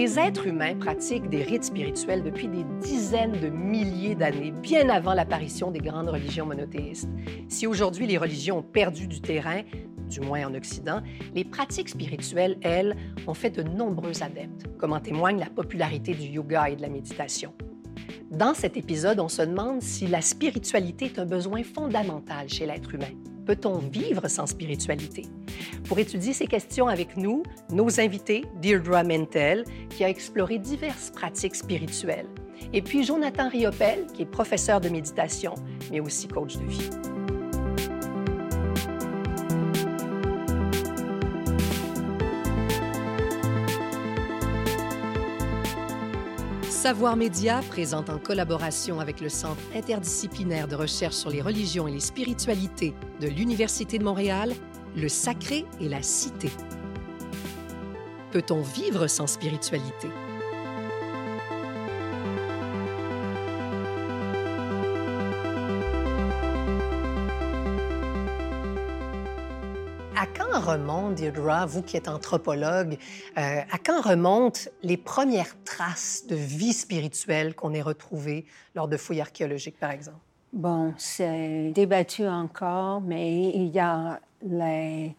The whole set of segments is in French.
Les êtres humains pratiquent des rites spirituels depuis des dizaines de milliers d'années, bien avant l'apparition des grandes religions monothéistes. Si aujourd'hui les religions ont perdu du terrain, du moins en Occident, les pratiques spirituelles, elles, ont fait de nombreux adeptes, comme en témoigne la popularité du yoga et de la méditation. Dans cet épisode, on se demande si la spiritualité est un besoin fondamental chez l'être humain. Peut-on vivre sans spiritualité? Pour étudier ces questions avec nous, nos invités, Deirdre Mentel, qui a exploré diverses pratiques spirituelles, et puis Jonathan Riopel, qui est professeur de méditation, mais aussi coach de vie. Savoir Média présente en collaboration avec le Centre interdisciplinaire de recherche sur les religions et les spiritualités de l'Université de Montréal, le sacré et la cité. Peut-on vivre sans spiritualité? Remonte, Deirdre, vous qui êtes anthropologue, euh, à quand remontent les premières traces de vie spirituelle qu'on ait retrouvées lors de fouilles archéologiques, par exemple? Bon, c'est débattu encore, mais il y a les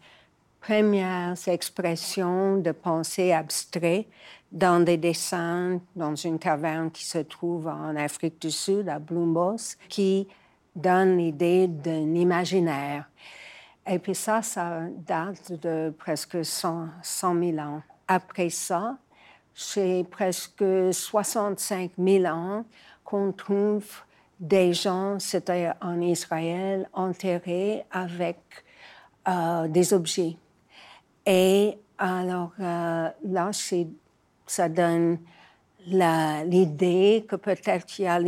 premières expressions de pensée abstraite dans des dessins dans une caverne qui se trouve en Afrique du Sud, à Bloomboss, qui donne l'idée d'un imaginaire. Et puis ça, ça date de presque 100, 000 ans. Après ça, c'est presque 65 000 ans qu'on trouve des gens, c'était en Israël, enterrés avec euh, des objets. Et alors euh, là, ça donne l'idée que peut-être qu'il y a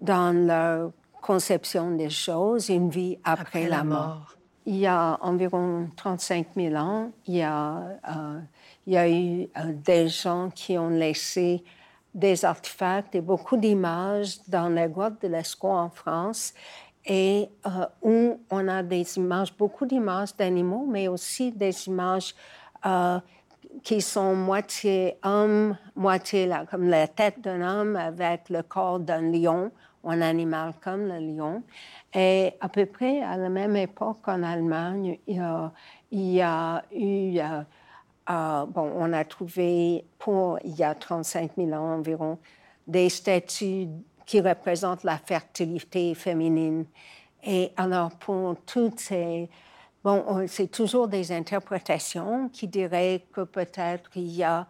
dans leur conception des choses une vie après, la, mort il y a environ 35 000 ans, il y a, euh, eu euh, des gens qui ont laissé des artefacts et beaucoup d'images dans les grottes de l'Escaut en France et euh, où on a des images, beaucoup d'images d'animaux, mais aussi des images qui sont moitié homme, moitié comme la tête d'un homme avec le corps d'un lion un animal comme le lion. Et à peu près à la même époque en Allemagne, il y a, eu, euh, euh, bon, on a trouvé pour il y a 35 000 ans environ des statues qui représentent la fertilité féminine. Et alors pour toutes ces Bon, c'est toujours des interprétations qui diraient que peut-être il y a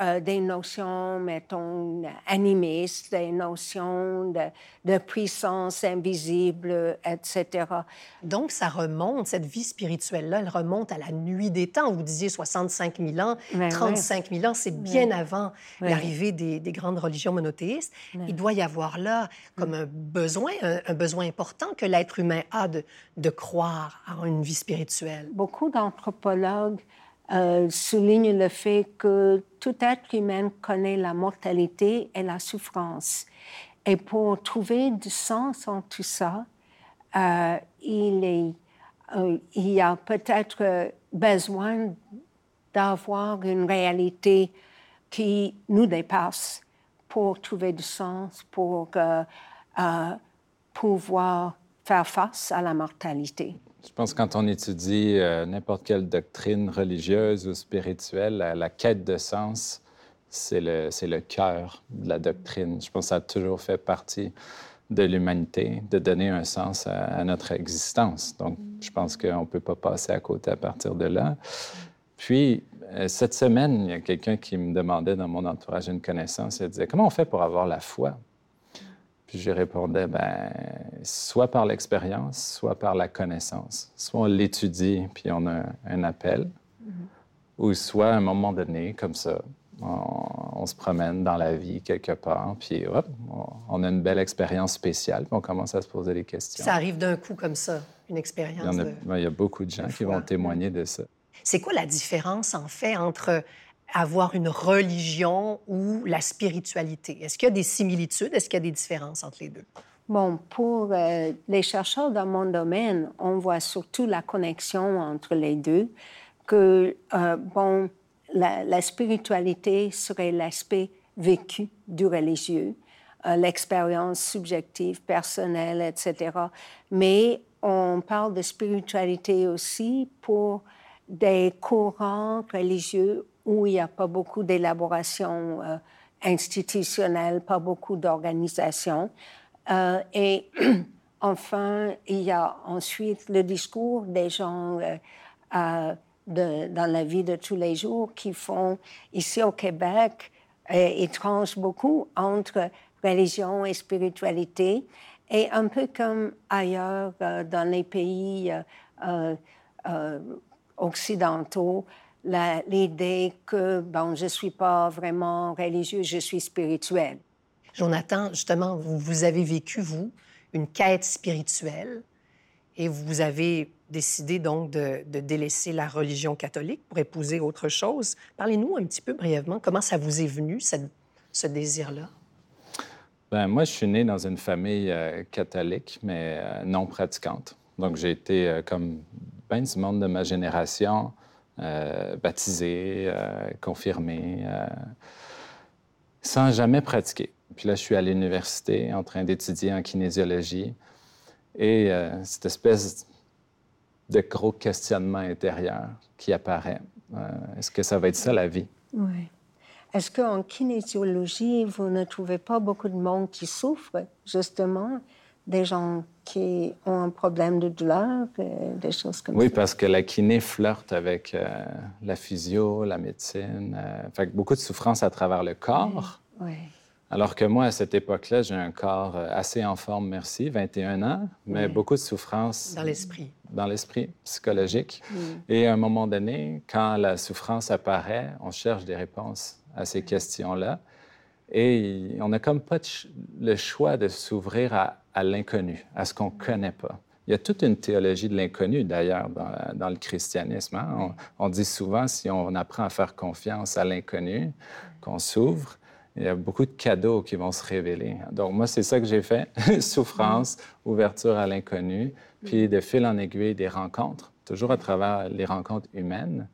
euh, des notions, mettons, animistes, des notions de, puissance invisible, etc. Donc, ça remonte, cette vie spirituelle-là, elle remonte à la nuit des temps. Vous disiez 65 000 ans, 35 000 ans, c'est bien avant l'arrivée des, grandes religions monothéistes. Il doit y avoir là comme un besoin, un, besoin important que l'être humain a de, de croire à une vie spirituelle. Beaucoup d'anthropologues euh, souligne le fait que tout être humain connaît la mortalité et la souffrance. Et pour trouver du sens en tout ça, euh, euh, il y a peut-être besoin d'avoir une réalité qui nous dépasse pour trouver du sens, pour pouvoir faire face à la mortalité. Je pense que quand on étudie euh, n'importe quelle doctrine religieuse ou spirituelle, la, quête de sens, c'est le, cœur de la doctrine. Je pense que ça a toujours fait partie de l'humanité, de donner un sens à, notre existence. Donc, je pense qu'on ne peut pas passer à côté à partir de là. Puis, euh, cette semaine, il y a quelqu'un qui me demandait dans mon entourage une connaissance. Il disait Comment on fait pour avoir la foi? Je répondais, ben, soit par l'expérience, soit par la connaissance. Soit on l'étudie, puis on a un appel, mm-hmm. ou soit à un moment donné, comme ça, on, se promène dans la vie quelque part, puis hop, on, a une belle expérience spéciale, puis on commence à se poser des questions. Ça arrive d'un coup comme ça, une expérience. Il y, ben, il y a beaucoup de gens qui vont témoigner de ça. C'est quoi la différence, en fait, entre avoir une religion ou la spiritualité? Est-ce qu'il y a des similitudes? Est-ce qu'il y a des différences entre les deux? Bon, pour euh, les chercheurs dans mon domaine, on voit surtout la connexion entre les deux, que, euh, bon, la, spiritualité serait l'aspect vécu du religieux, euh, l'expérience subjective, personnelle, etc. Mais on parle de spiritualité aussi pour des courants religieux où il n'y a pas beaucoup d'élaboration euh, institutionnelle, pas beaucoup d'organisation. Euh, et enfin, il y a ensuite le discours des gens euh, dans la vie de tous les jours qui font, ici au Québec, et, tranchent beaucoup entre religion et spiritualité. Et un peu comme ailleurs dans les pays occidentaux, l'idée que bon, je ne suis pas vraiment religieux, je suis spirituel. Jonathan, justement, vous, vous avez vécu, vous, une quête spirituelle et vous avez décidé donc de, délaisser la religion catholique pour épouser autre chose. Parlez-nous un petit peu brièvement, comment ça vous est venu, ce désir-là? Ben, moi, je suis né dans une famille euh, catholique, mais euh, non pratiquante. Donc, j'ai été, euh, comme bien du monde de ma génération, euh, baptisé, euh, confirmé, euh, sans jamais pratiquer. Puis là, je suis à l'université en train d'étudier en kinésiologie et cette espèce de gros questionnement intérieur qui apparaît. Est-ce que ça va être ça la vie? Oui. Est-ce qu'en kinésiologie, vous ne trouvez pas beaucoup de monde qui souffre, justement, des gens qui ont un problème de douleur, des choses comme oui, ça. Oui, parce que la kiné flirte avec euh, la physio, la médecine. Euh, fait beaucoup de souffrance à travers le corps. Oui. Alors que moi, à cette époque-là, j'ai un corps euh, assez en forme, merci, 21 ans, mais beaucoup de souffrance. Dans l'esprit. Dans l'esprit, psychologique. Et à un moment donné, quand la souffrance apparaît, on cherche des réponses à ces questions-là. Et on n'a comme pas le choix de s'ouvrir à, l'inconnu, à ce qu'on ne connaît pas. Il y a toute une théologie de l'inconnu, d'ailleurs, dans, le christianisme. Hein. On, dit souvent, si on apprend à faire confiance à l'inconnu, qu'on s'ouvre, il y a beaucoup de cadeaux qui vont se révéler. Donc, moi, c'est ça que j'ai fait. Souffrance, ouverture à l'inconnu, puis de fil en aiguille, des rencontres, toujours à travers les rencontres humaines.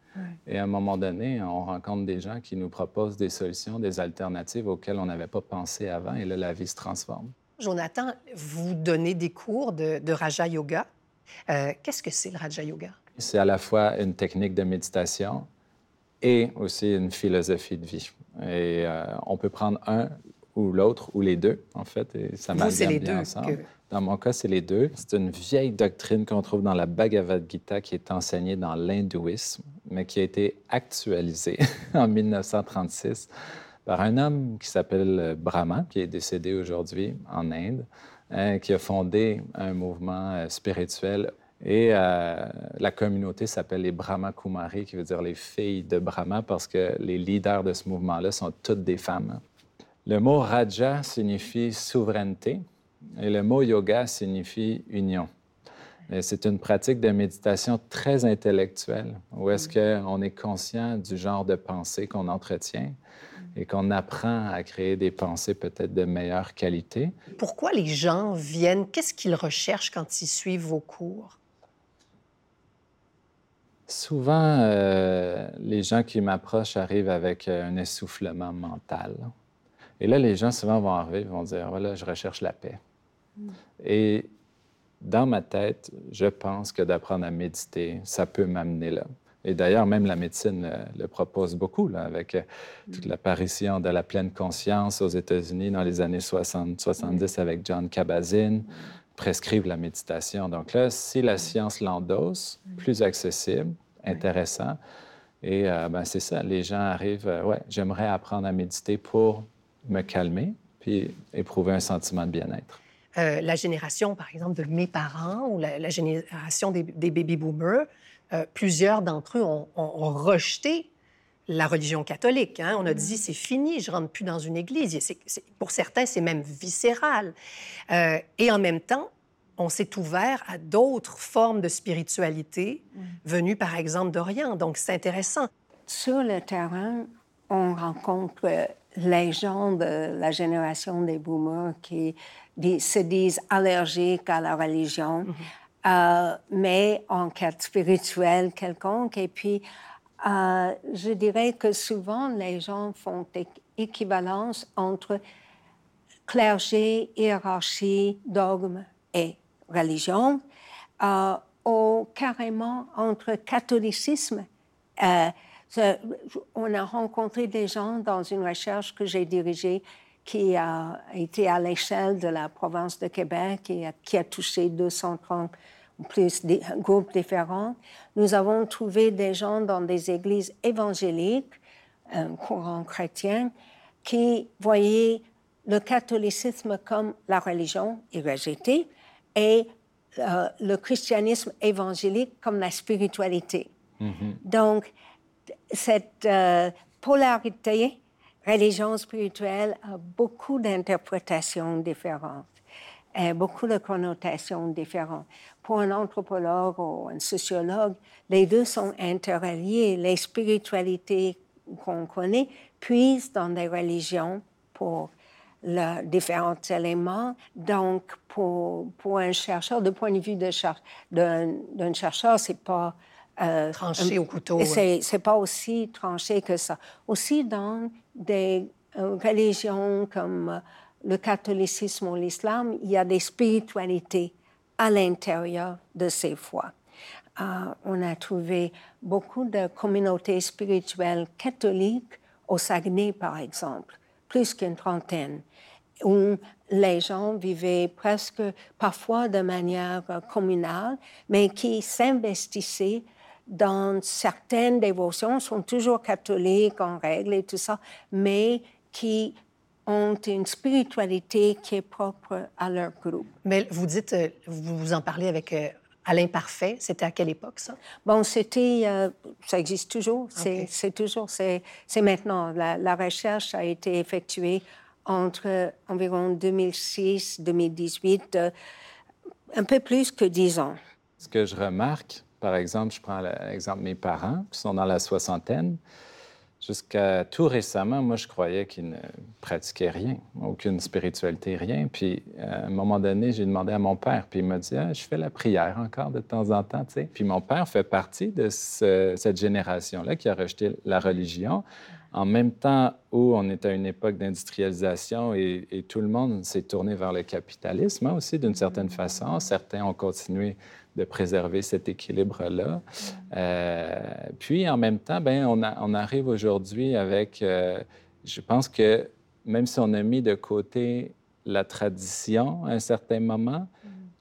Et à un moment donné, on rencontre des gens qui nous proposent des solutions, des alternatives auxquelles on n'avait pas pensé avant, et là, la vie se transforme. Jonathan, vous donnez des cours de, Raja Yoga. Euh, qu'est-ce que c'est le Raja Yoga? C'est à la fois une technique de méditation et aussi une philosophie de vie. Et euh, on peut prendre un ou l'autre, ou les deux, en fait, et ça marche bien deux ensemble. Dans mon cas, c'est les deux. C'est une vieille doctrine qu'on trouve dans la Bhagavad Gita qui est enseignée dans l'hindouisme, mais qui a été actualisée en 1936 par un homme qui s'appelle Brahma, qui est décédé aujourd'hui en Inde, hein, qui a fondé un mouvement euh, spirituel. Et euh, la communauté s'appelle les Brahma Kumari, qui veut dire les filles de Brahma, parce que les leaders de ce mouvement-là sont toutes des femmes. Le mot Raja signifie souveraineté. Et le mot yoga signifie union. C'est une pratique de méditation très intellectuelle, où est-ce qu'on est conscient du genre de pensée qu'on entretient et qu'on apprend à créer des pensées peut-être de meilleure qualité. Pourquoi les gens viennent? Qu'est-ce qu'ils recherchent quand ils suivent vos cours? Souvent, euh, les gens qui m'approchent arrivent avec un essoufflement mental. Et là, les gens souvent vont arriver, vont dire, voilà, je recherche la paix. Et dans ma tête, je pense que d'apprendre à méditer, ça peut m'amener là. Et d'ailleurs, même la médecine le, propose beaucoup, là, avec euh, toute l'apparition de la pleine conscience aux États-Unis dans les années 60, 70 avec John Kabat-Zinn, prescrivent la méditation. Donc là, si la science l'endosse, plus accessible, intéressant, et euh, ben, c'est ça, les gens arrivent, euh, ouais, j'aimerais apprendre à méditer pour me calmer, puis éprouver un sentiment de bien-être. Euh, la génération, par exemple, de mes parents ou la, génération des, baby-boomers, euh, plusieurs d'entre eux ont, rejeté la religion catholique. Hein. On a dit, c'est fini, je rentre plus dans une église. pour certains, c'est même viscéral. Euh, et en même temps, on s'est ouvert à d'autres formes de spiritualité venues, par exemple, d'Orient. Donc, c'est intéressant. Sur le terrain, on rencontre les gens de la génération des boomers qui se disent allergiques à la religion, mhm. euh, mais en quête spirituelle quelconque. Et puis, Euh, je dirais que souvent, les gens font équivalence entre clergé, hiérarchie, dogme et religion, euh, ou carrément entre catholicisme. Euh, on a rencontré des gens dans une recherche que j'ai dirigée qui a été à l'échelle de la province de Québec et qui a touché 230 plus de groupes différents. Nous avons trouvé des gens dans des églises évangéliques, un courant chrétien, qui voyaient le catholicisme comme la religion irrégétée et euh, le christianisme évangélique comme la spiritualité. Mm-hmm. Donc, cette euh, polarité religion spirituelle a beaucoup d'interprétations différentes et beaucoup de connotations différentes. Pour un anthropologue ou un sociologue, les deux sont interreliés. Les spiritualités qu'on connaît puisent dans des religions pour les différents éléments. Donc, pour, un chercheur, du point de vue d'un chercheur, c'est pas euh, tranché au couteau. C'est pas aussi tranché que ça. Aussi dans des euh, religions comme euh, le catholicisme ou l'islam, il y a des spiritualités à l'intérieur de ces foi. on a trouvé beaucoup de communautés spirituelles catholiques au Saguenay, par exemple, plus qu'une trentaine, où les gens vivaient presque parfois de manière communale, mais qui s'investissaient dans certaines dévotions, sont toujours catholiques en règle et tout ça, mais qui ont une spiritualité qui est propre à leur groupe. Mais vous dites, euh, vous en parlez avec euh, Alain Parfait. C'était à quelle époque, ça? Bon, c'était... Euh, ça existe toujours. C'est toujours... C'est maintenant. La, la, recherche a été effectuée entre environ 2006 2018, un peu plus que dix ans. Ce que je remarque, par exemple, je prends l'exemple de mes parents qui sont dans la soixantaine. Jusqu'à tout récemment, moi, je croyais qu'ils ne pratiquaient rien, aucune spiritualité, rien. Puis, à un moment donné, j'ai demandé à mon père, puis il m'a dit ah, Je fais la prière encore de temps en temps. Puis, mon père fait partie de cette génération-là qui a rejeté la religion. En même temps où on est à une époque d'industrialisation et, et, tout le monde s'est tourné vers le capitalisme hein, aussi, d'une certaine façon. Certains ont continué de préserver cet équilibre-là. Euh, puis, en même temps, ben, on, arrive aujourd'hui avec, euh, je pense que même si on a mis de côté la tradition à un certain moment,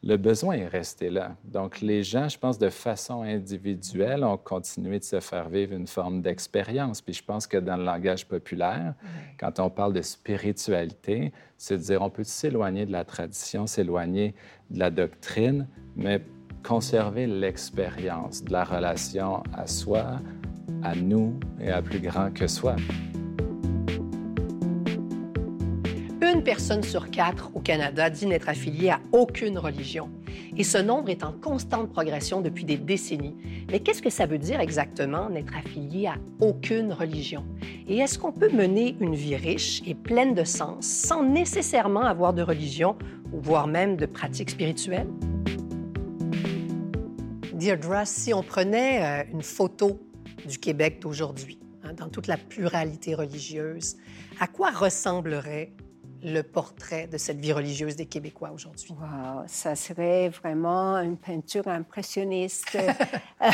le besoin est resté là. Donc, les gens, je pense, de façon individuelle, ont continué de se faire vivre une forme d'expérience. Puis je pense que dans le langage populaire, quand on parle de spiritualité, c'est de dire on peut s'éloigner de la tradition, s'éloigner de la doctrine, mais conserver l'expérience de la relation à soi, à nous et à plus grand que soi. Une personne sur quatre au Canada dit n'être affiliée à aucune religion. Et ce nombre est en constante progression depuis des décennies. Mais qu'est-ce que ça veut dire exactement n'être affilié à aucune religion? Et est-ce qu'on peut mener une vie riche et pleine de sens sans nécessairement avoir de religion ou voire même de pratiques spirituelles? Deirdre, si on prenait euh, une photo du Québec d'aujourd'hui, hein, dans toute la pluralité religieuse, à quoi ressemblerait le portrait de cette vie religieuse des Québécois aujourd'hui? Wow, ça serait vraiment une peinture impressionniste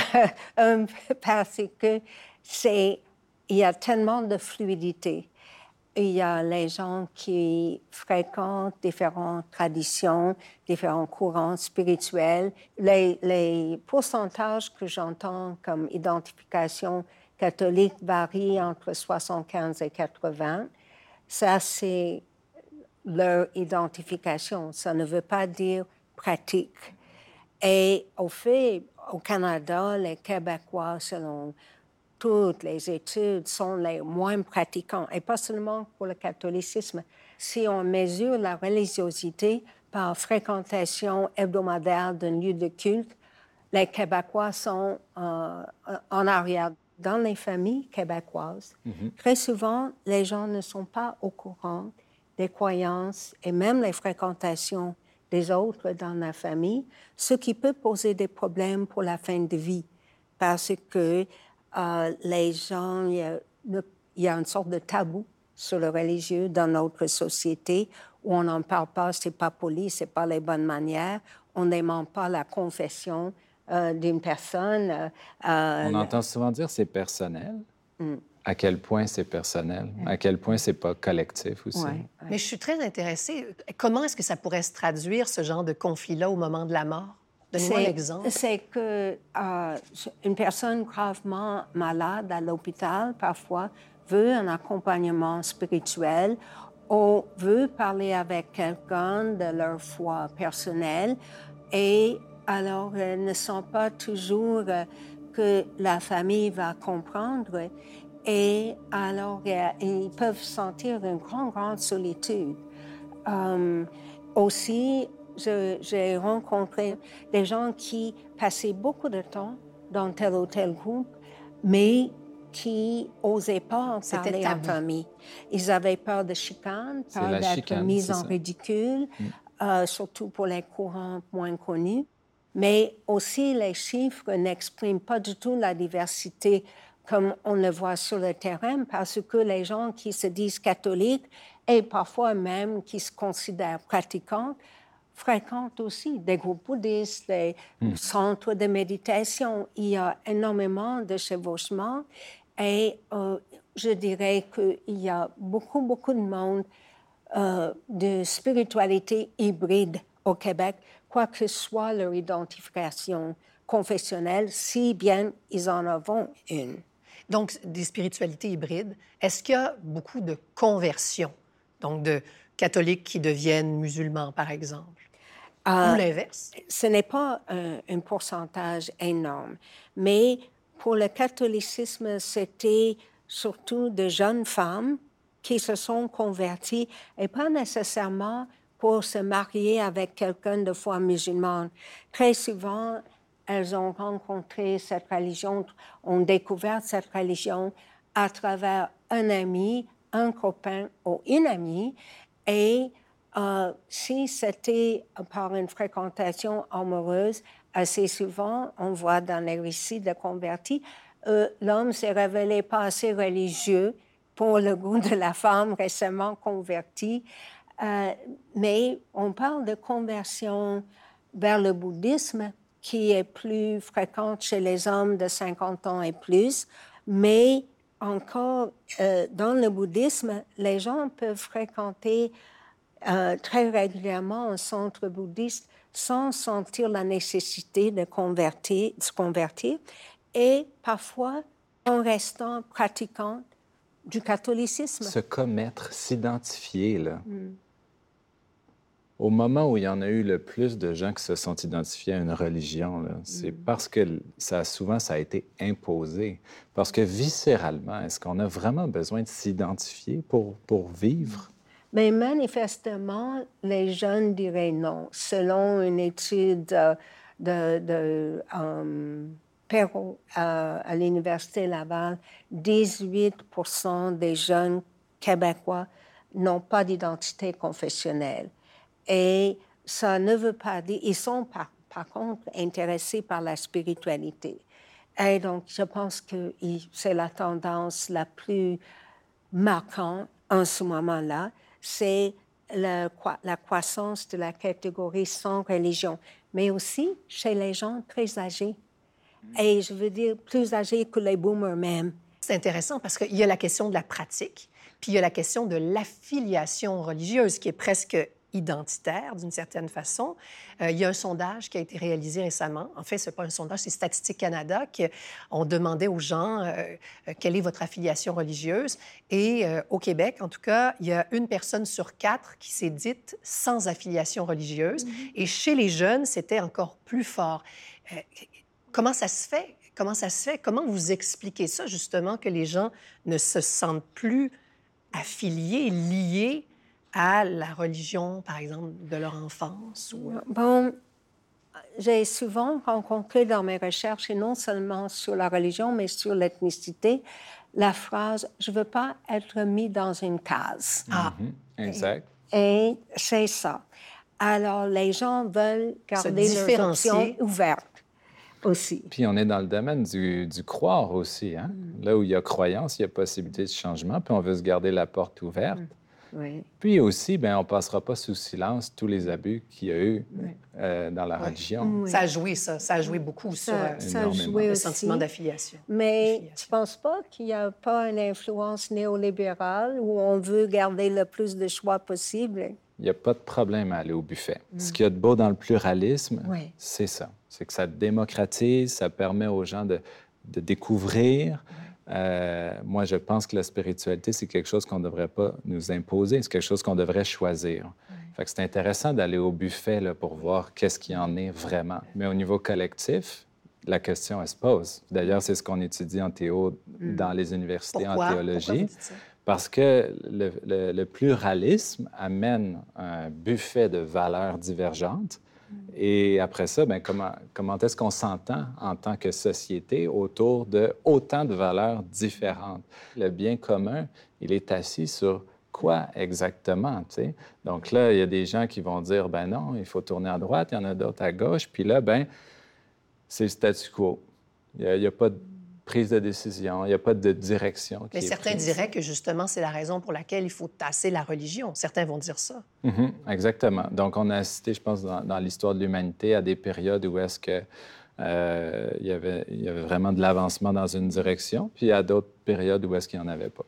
euh, parce que c'est il y a tellement de fluidité il y a les gens qui fréquentent différentes traditions, différents courants spirituels. Les, pourcentages que j'entends comme identification catholique varient entre 75 et 80. Ça, c'est leur identification. Ça ne veut pas dire pratique. Et au fait, au Canada, les Québécois, selon toutes les études sont les moins pratiquants, et pas seulement pour le catholicisme. Si on mesure la religiosité par fréquentation hebdomadaire d'un lieu de culte, les Québécois sont euh, en arrière. Dans les familles québécoises, mm-hmm. très souvent, les gens ne sont pas au courant des croyances et même les fréquentations des autres dans la famille, ce qui peut poser des problèmes pour la fin de vie, parce que euh, les gens, il y, a, il y, a, une sorte de tabou sur le religieux dans notre société où on n'en parle pas, c'est pas poli, c'est pas les bonnes manières, on n'aimant pas la confession euh, d'une personne. Euh, on entend souvent dire c'est personnel. Mm. À quel point c'est personnel, à quel point c'est pas collectif aussi? Mais je suis très intéressée. Comment est-ce que ça pourrait se traduire, ce genre de conflit-là, au moment de la mort? C'est que euh, une personne gravement malade à l'hôpital, parfois, veut un accompagnement spirituel ou veut parler avec quelqu'un de leur foi personnelle et alors elles ne sont pas toujours euh, que la famille va comprendre et alors euh, ils peuvent sentir une grande, grande solitude. Euh, aussi, j'ai rencontré des gens qui passaient beaucoup de temps dans tel ou tel groupe, mais qui n'osaient pas en parler en famille. Ils avaient peur de chicane, peur d'être mis en ridicule, mm. euh, surtout pour les courants moins connus. Mais aussi, les chiffres n'expriment pas du tout la diversité comme on le voit sur le terrain, parce que les gens qui se disent catholiques et parfois même qui se considèrent pratiquants fréquentent aussi des groupes bouddhistes, des hmm. centres de méditation. Il y a énormément de chevauchements et euh, je dirais qu'il y a beaucoup, beaucoup de monde euh, de spiritualité hybride au Québec, quoi que soit leur identification confessionnelle, si bien ils en ont une. Donc, des spiritualités hybrides. Est-ce qu'il y a beaucoup de conversions, donc de catholiques qui deviennent musulmans, par exemple? Ou euh, l'inverse? Ce n'est pas un, pourcentage énorme, mais pour le catholicisme, c'était surtout de jeunes femmes qui se sont converties et pas nécessairement pour se marier avec quelqu'un de foi musulmane. Très souvent, elles ont rencontré cette religion, ont découvert cette religion à travers un ami, un copain ou une amie. Et euh, si c'était par une fréquentation amoureuse, assez souvent, on voit dans les récits de convertis, euh, l'homme s'est révélé pas assez religieux pour le goût de la femme récemment convertie. Euh, mais on parle de conversion vers le bouddhisme qui est plus fréquente chez les hommes de 50 ans et plus, mais encore euh, dans le bouddhisme, les gens peuvent fréquenter euh, très régulièrement un centre bouddhiste sans sentir la nécessité de, convertir, de se convertir et parfois en restant pratiquant du catholicisme. Se commettre, s'identifier, là. Mm. Au moment où il y en a eu le plus de gens qui se sont identifiés à une religion, c'est mm. parce que ça, souvent ça a été imposé. Parce que viscéralement, est-ce qu'on a vraiment besoin de s'identifier pour, pour vivre? Mais manifestement, les jeunes diraient non. Selon une étude euh, de, de um, Perrault euh, à l'Université Laval, 18% des jeunes québécois n'ont pas d'identité confessionnelle. Et ça ne veut pas dire, ils sont par, par contre intéressés par la spiritualité. Et donc, je pense que c'est la tendance la plus marquante en ce moment-là, c'est la, la, croissance de la catégorie sans religion, mais aussi chez les gens très âgés. Et je veux dire plus âgés que les boomers même. C'est intéressant parce qu'il y a la question de la pratique, puis il y a la question de l'affiliation religieuse qui est presque identitaire d'une certaine façon. Euh, il y a un sondage qui a été réalisé récemment. En fait, ce n'est pas un sondage, c'est Statistique Canada qui ont demandé aux gens euh, euh, quelle est votre affiliation religieuse. Et au Québec, en tout cas, il y a une personne sur quatre qui s'est dite sans affiliation religieuse. Mm-hmm. Et chez les jeunes, c'était encore plus fort. comment ça se fait? Comment ça se fait? Comment vous expliquez ça, justement, que les gens ne se sentent plus affiliés, liés à la religion, par exemple, de leur enfance? Ou... Euh? Bon, j'ai souvent rencontré dans mes recherches, et non seulement sur la religion, mais sur l'ethnicité, la phrase « je ne veux pas être mis dans une case ah. Mm-hmm. Exact. Et, c'est ça. Alors, les gens veulent garder leurs options ouvertes. Aussi. Puis on est dans le domaine du, du croire aussi. Hein? Mm. Là où il y a croyance, il y a possibilité de changement, puis on veut se garder la porte ouverte. Mm. Oui. Puis aussi, ben, on ne passera pas sous silence tous les abus qu'il y a eu euh, dans la Ouais. religion. Oui. Ça a joué, ça. Ça a joué beaucoup sur Ça, euh, ça a Énormément. joué le sentiment d'affiliation. Mais tu ne penses pas qu'il n'y a pas une influence néolibérale où on veut garder le plus de choix possible? Il n'y a pas de problème à aller au buffet. Ce qu'il y a de beau dans le pluralisme, Oui. c'est ça. C'est que ça démocratise, ça permet aux gens de, de découvrir. Euh, moi, je pense que la spiritualité, c'est quelque chose qu'on ne devrait pas nous imposer, c'est quelque chose qu'on devrait choisir. Fait que c'est intéressant d'aller au buffet là, pour voir qu'est-ce qu'il y en est vraiment. Mais au niveau collectif, la question, elle se pose. D'ailleurs, c'est ce qu'on étudie en théo dans les universités Pourquoi? en Pourquoi théologie. vous dites ça? Parce que le, le- le pluralisme amène un buffet de valeurs divergentes. Et après ça, ben, comment, comment est-ce qu'on s'entend en tant que société autour de autant de valeurs différentes? Le bien commun, il est assis sur quoi exactement? tu sais? Donc là, il y a des gens qui vont dire, ben non, il faut tourner à droite, il y en a d'autres à gauche. Puis là, ben c'est le statu quo. Il n'y a pas de prise de décision, il n'y a pas de direction. qui Mais est certains prise. diraient que justement, c'est la raison pour laquelle il faut tasser la religion. Certains vont dire ça. Mhm, exactement. Donc, on a assisté, je pense, dans, dans l'histoire de l'humanité à des périodes où est-ce que euh, il, y avait, il y avait vraiment de l'avancement dans une direction, puis à d'autres périodes où est-ce qu'il n'y en avait pas.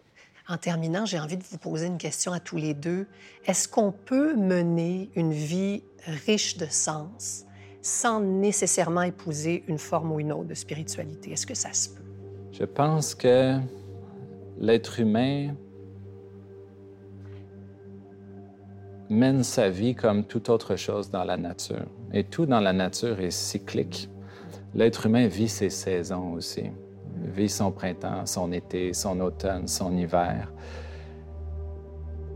En terminant, j'ai envie de vous poser une question à tous les deux. Est-ce qu'on peut mener une vie riche de sens sans nécessairement épouser une forme ou une autre de spiritualité? Est-ce que ça se peut? Je pense que l'être humain mène sa vie comme toute autre chose dans la nature. Et tout dans la nature est cyclique. L'être humain vit ses saisons aussi. Il vit son printemps, son été, son automne, son hiver.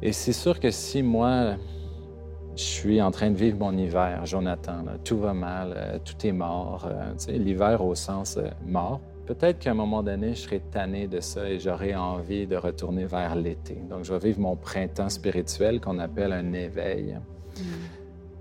Et c'est sûr que si moi, je suis en train de vivre mon hiver, Jonathan, là, tout va mal, euh, tout est mort, euh, l'hiver au sens euh, mort, peut-être qu'à un moment donné, je serai tanné de ça et j'aurai envie de retourner vers l'été. Donc, je vais vivre mon printemps spirituel qu'on appelle un éveil.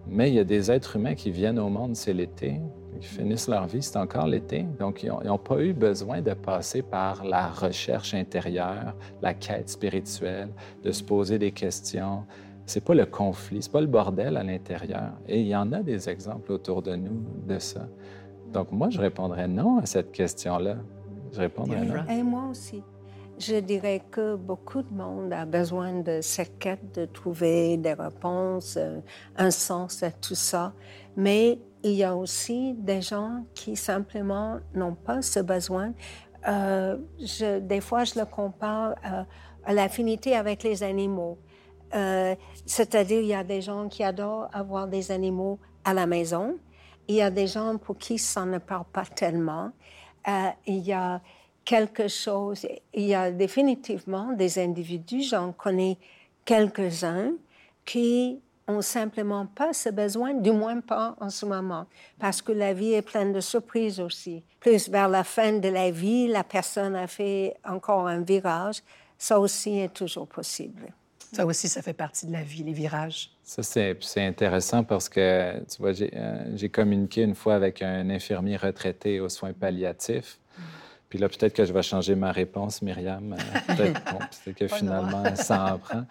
Mais il y a des êtres humains qui viennent au monde, c'est l'été, qui finissent leur vie, c'est encore l'été. Donc, ils n'ont pas eu besoin de passer par la recherche intérieure, la quête spirituelle, de se poser des questions. C'est pas le conflit, c'est pas le bordel à l'intérieur. Et il y en a des exemples autour de nous de ça. Donc, moi, je répondrais non à cette question-là. Je répondrais non. Et moi aussi. Je dirais que beaucoup de monde a besoin de cette quête de trouver des réponses, euh, un sens à tout ça. Mais il y a aussi des gens qui simplement n'ont pas ce besoin. Euh, je- des fois, je le compare euh, à l'affinité avec les animaux. Euh, C'est-à-dire, il y a des gens qui adorent avoir des animaux à la maison. Il y a des gens pour qui ça ne parle pas tellement. Euh, il y a quelque chose, il y a définitivement des individus, j'en connais quelques-uns, qui ont simplement pas ce besoin, du moins pas en ce moment, parce que la vie est pleine de surprises aussi. Plus vers la fin de la vie, la personne a fait encore un virage, ça aussi est toujours possible. Ça aussi, ça fait partie de la vie, les virages. Ça, c'est intéressant parce que, tu vois, j'ai euh, j'ai communiqué une fois avec un infirmier retraité aux soins palliatifs. Puis là, peut-être que je vais changer ma réponse, Myriam. Euh, Peut-être bon, que finalement, ça en prend.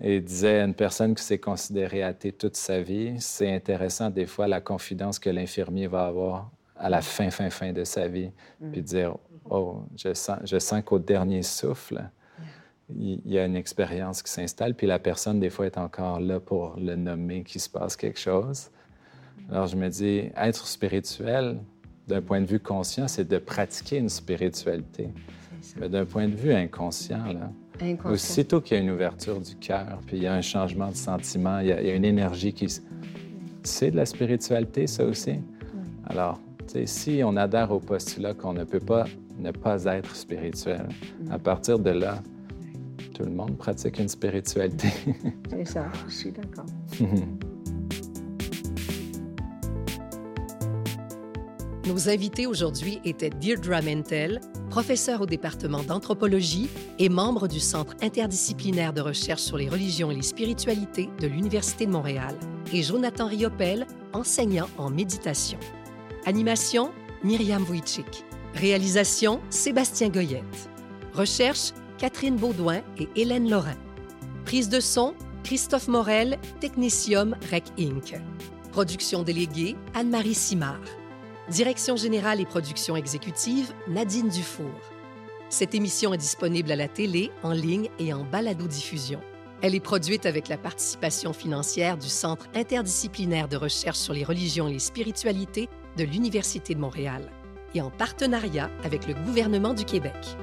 Et il disait, une personne qui s'est considérée athée toute sa vie, c'est intéressant des fois la confidence que l'infirmier va avoir à la fin, fin, fin de sa vie. Puis dire, oh, je sens, je sens qu'au dernier souffle, il y a une expérience qui s'installe, puis la personne, des fois, est encore là pour le nommer qu'il se passe quelque chose. Alors, je me dis, être spirituel, d'un point de vue conscient, c'est de pratiquer une spiritualité. Mais d'un point de vue inconscient, là, Inconscient. aussitôt qu'il y a une ouverture du cœur, puis il y a un changement de sentiment, il y a, il y a une énergie qui... C'est de la spiritualité, ça aussi. Alors, si on adhère au postulat qu'on ne peut pas ne pas être spirituel, à partir de là, tout le monde pratique une spiritualité. C'est ça, je suis d'accord. Nos invités aujourd'hui étaient Deirdre Mentel, professeure au département d'anthropologie et membre du Centre interdisciplinaire de recherche sur les religions et les spiritualités de l'Université de Montréal, et Jonathan Riopel, enseignant en méditation. Animation, Myriam Wojcik. Réalisation, Sébastien Goyette. Recherche, Catherine Baudouin et Hélène Laurin. Prise de son, Christophe Morel, Technicium Rec Inc. Production déléguée, Anne-Marie Simard. Direction générale et production exécutive, Nadine Dufour. Cette émission est disponible à la télé, en ligne et en balado-diffusion. Elle est produite avec la participation financière du Centre interdisciplinaire de recherche sur les religions et les spiritualités de l'Université de Montréal et en partenariat avec le gouvernement du Québec.